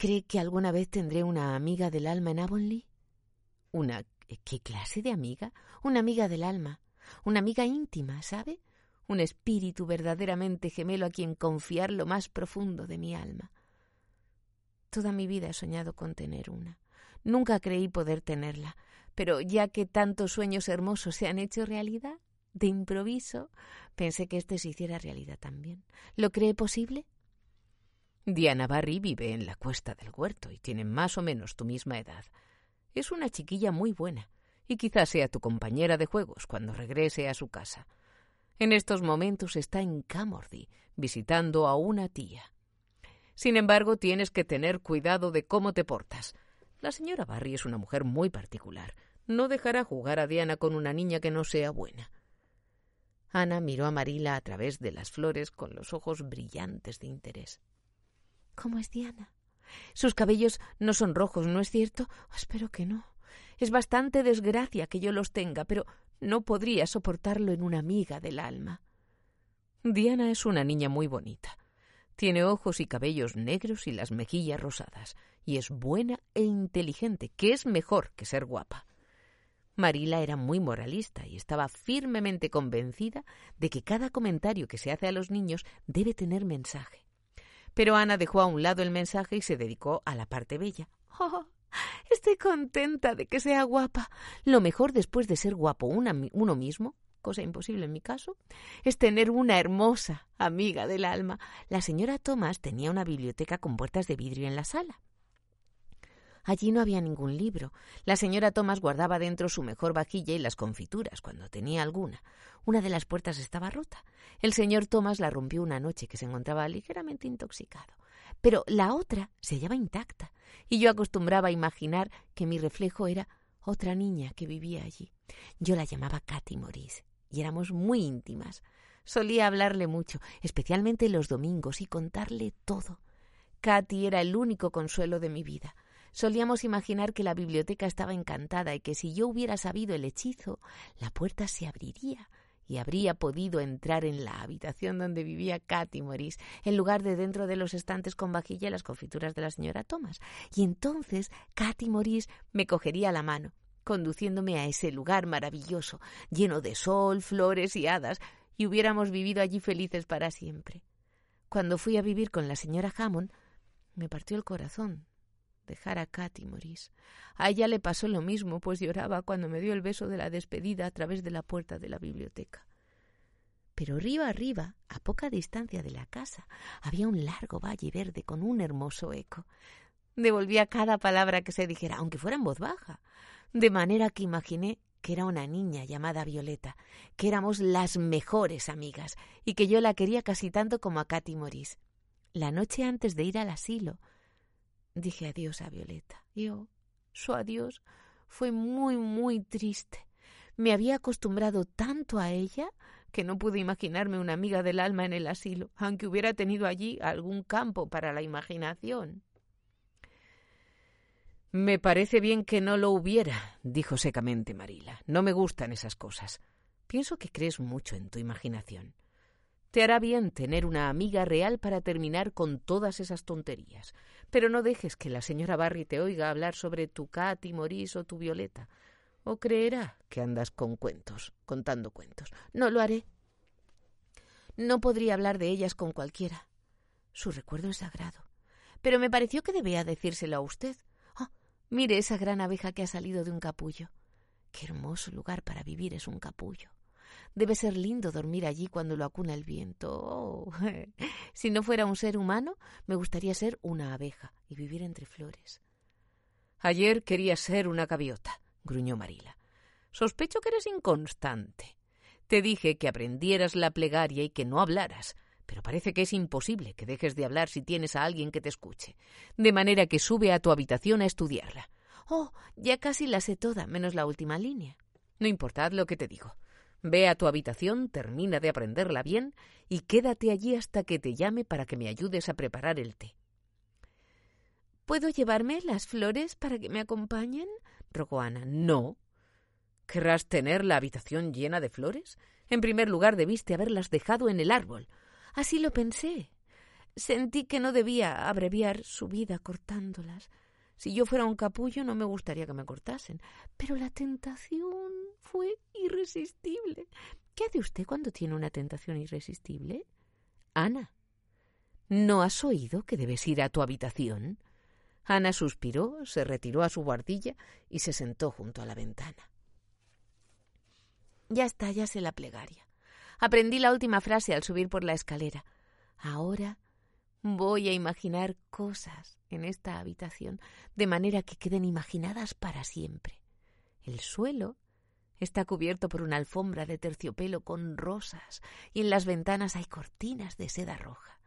¿Cree que alguna vez tendré una amiga del alma en Avonlea? ¿Una qué clase de amiga? Una amiga del alma una amiga íntima, ¿sabe? Un espíritu verdaderamente gemelo a quien confiar lo más profundo de mi alma. Toda mi vida he soñado con tener una. Nunca creí poder tenerla, pero ya que tantos sueños hermosos se han hecho realidad, de improviso, pensé que este se hiciera realidad también. ¿Lo cree posible? Diana Barry vive en la cuesta del huerto y tiene más o menos tu misma edad. Es una chiquilla muy buena y quizás sea tu compañera de juegos cuando regrese a su casa. En estos momentos está en Camordy, visitando a una tía. Sin embargo, tienes que tener cuidado de cómo te portas. La señora Barry es una mujer muy particular. No dejará jugar a Diana con una niña que no sea buena. Ana miró a Marila a través de las flores con los ojos brillantes de interés. ¿Cómo es Diana? Sus cabellos no son rojos, ¿no es cierto? Espero que no. Es bastante desgracia que yo los tenga, pero no podría soportarlo en una amiga del alma. Diana es una niña muy bonita. Tiene ojos y cabellos negros y las mejillas rosadas, y es buena e inteligente, que es mejor que ser guapa. Marila era muy moralista y estaba firmemente convencida de que cada comentario que se hace a los niños debe tener mensaje. Pero Ana dejó a un lado el mensaje y se dedicó a la parte bella. Oh, estoy contenta de que sea guapa. Lo mejor después de ser guapo uno mismo, cosa imposible en mi caso, es tener una hermosa amiga del alma. La señora Thomas tenía una biblioteca con puertas de vidrio en la sala. Allí no había ningún libro. La señora Thomas guardaba dentro su mejor vajilla y las confituras, cuando tenía alguna. Una de las puertas estaba rota. El señor Thomas la rompió una noche que se encontraba ligeramente intoxicado. Pero la otra se hallaba intacta, y yo acostumbraba a imaginar que mi reflejo era otra niña que vivía allí. Yo la llamaba Katy Maurice, y éramos muy íntimas. Solía hablarle mucho, especialmente los domingos, y contarle todo. Katy era el único consuelo de mi vida. Solíamos imaginar que la biblioteca estaba encantada y que si yo hubiera sabido el hechizo, la puerta se abriría y habría podido entrar en la habitación donde vivía Katy Morris, en lugar de dentro de los estantes con vajilla y las confituras de la señora Thomas. Y entonces Katy Morris me cogería la mano, conduciéndome a ese lugar maravilloso, lleno de sol, flores y hadas, y hubiéramos vivido allí felices para siempre. Cuando fui a vivir con la señora Hammond, me partió el corazón dejar a Katy Morris. A ella le pasó lo mismo, pues lloraba cuando me dio el beso de la despedida a través de la puerta de la biblioteca. Pero río arriba, a poca distancia de la casa, había un largo valle verde con un hermoso eco. Devolvía cada palabra que se dijera, aunque fuera en voz baja, de manera que imaginé que era una niña llamada Violeta, que éramos las mejores amigas y que yo la quería casi tanto como a Katy Morris. La noche antes de ir al asilo, Dije adiós a Violeta. Yo, su adiós fue muy, muy triste. Me había acostumbrado tanto a ella que no pude imaginarme una amiga del alma en el asilo, aunque hubiera tenido allí algún campo para la imaginación. Me parece bien que no lo hubiera, dijo secamente Marila. No me gustan esas cosas. Pienso que crees mucho en tu imaginación. Te hará bien tener una amiga real para terminar con todas esas tonterías. Pero no dejes que la señora Barry te oiga hablar sobre tu Katy, Morís o tu Violeta. O creerá que andas con cuentos, contando cuentos. No lo haré. No podría hablar de ellas con cualquiera. Su recuerdo es sagrado. Pero me pareció que debía decírselo a usted. Oh, mire esa gran abeja que ha salido de un capullo. Qué hermoso lugar para vivir es un capullo. Debe ser lindo dormir allí cuando lo acuna el viento. Oh, si no fuera un ser humano, me gustaría ser una abeja y vivir entre flores. Ayer quería ser una gaviota, gruñó Marila. Sospecho que eres inconstante. Te dije que aprendieras la plegaria y que no hablaras, pero parece que es imposible que dejes de hablar si tienes a alguien que te escuche. De manera que sube a tu habitación a estudiarla. Oh, ya casi la sé toda, menos la última línea. No importa lo que te digo. Ve a tu habitación, termina de aprenderla bien y quédate allí hasta que te llame para que me ayudes a preparar el té. ¿Puedo llevarme las flores para que me acompañen? rogó Ana. No. ¿Querrás tener la habitación llena de flores? En primer lugar, debiste haberlas dejado en el árbol. Así lo pensé. Sentí que no debía abreviar su vida cortándolas. Si yo fuera un capullo no me gustaría que me cortasen. Pero la tentación fue irresistible. ¿Qué hace usted cuando tiene una tentación irresistible? Ana, ¿no has oído que debes ir a tu habitación? Ana suspiró, se retiró a su guardilla y se sentó junto a la ventana. Ya está, ya sé la plegaria. Aprendí la última frase al subir por la escalera. Ahora voy a imaginar cosas en esta habitación, de manera que queden imaginadas para siempre. El suelo está cubierto por una alfombra de terciopelo con rosas y en las ventanas hay cortinas de seda roja.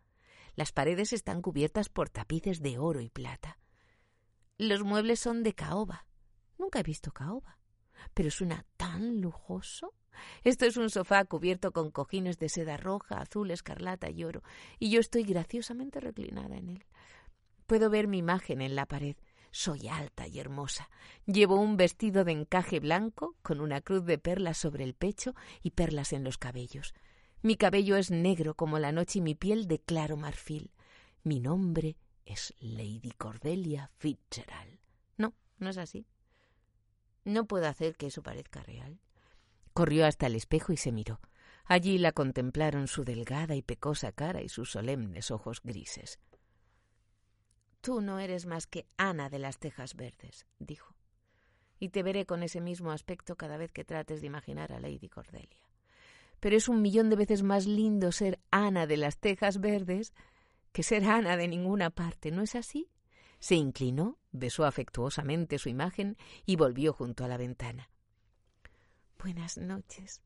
Las paredes están cubiertas por tapices de oro y plata. Los muebles son de caoba. Nunca he visto caoba. Pero suena tan lujoso. Esto es un sofá cubierto con cojines de seda roja, azul, escarlata y oro, y yo estoy graciosamente reclinada en él. Puedo ver mi imagen en la pared. Soy alta y hermosa. Llevo un vestido de encaje blanco con una cruz de perlas sobre el pecho y perlas en los cabellos. Mi cabello es negro como la noche y mi piel de claro marfil. Mi nombre es Lady Cordelia Fitzgerald. No, no es así. No puedo hacer que eso parezca real. Corrió hasta el espejo y se miró. Allí la contemplaron su delgada y pecosa cara y sus solemnes ojos grises. Tú no eres más que Ana de las Tejas Verdes, dijo, y te veré con ese mismo aspecto cada vez que trates de imaginar a Lady Cordelia. Pero es un millón de veces más lindo ser Ana de las Tejas Verdes que ser Ana de ninguna parte, ¿no es así? Se inclinó, besó afectuosamente su imagen y volvió junto a la ventana. Buenas noches,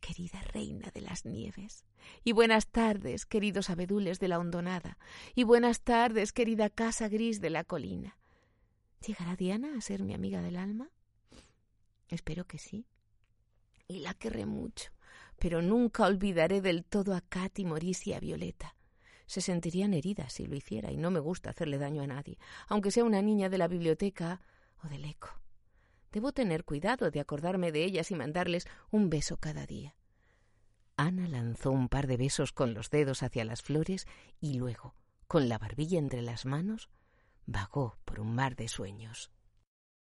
querida reina de las nieves, y buenas tardes, queridos abedules de la hondonada, y buenas tardes, querida casa gris de la colina. ¿Llegará Diana a ser mi amiga del alma? Espero que sí. Y la querré mucho, pero nunca olvidaré del todo a Katy, Maurice y a Violeta se sentirían heridas si lo hiciera y no me gusta hacerle daño a nadie, aunque sea una niña de la biblioteca o del eco. Debo tener cuidado de acordarme de ellas y mandarles un beso cada día. Ana lanzó un par de besos con los dedos hacia las flores y luego, con la barbilla entre las manos, vagó por un mar de sueños.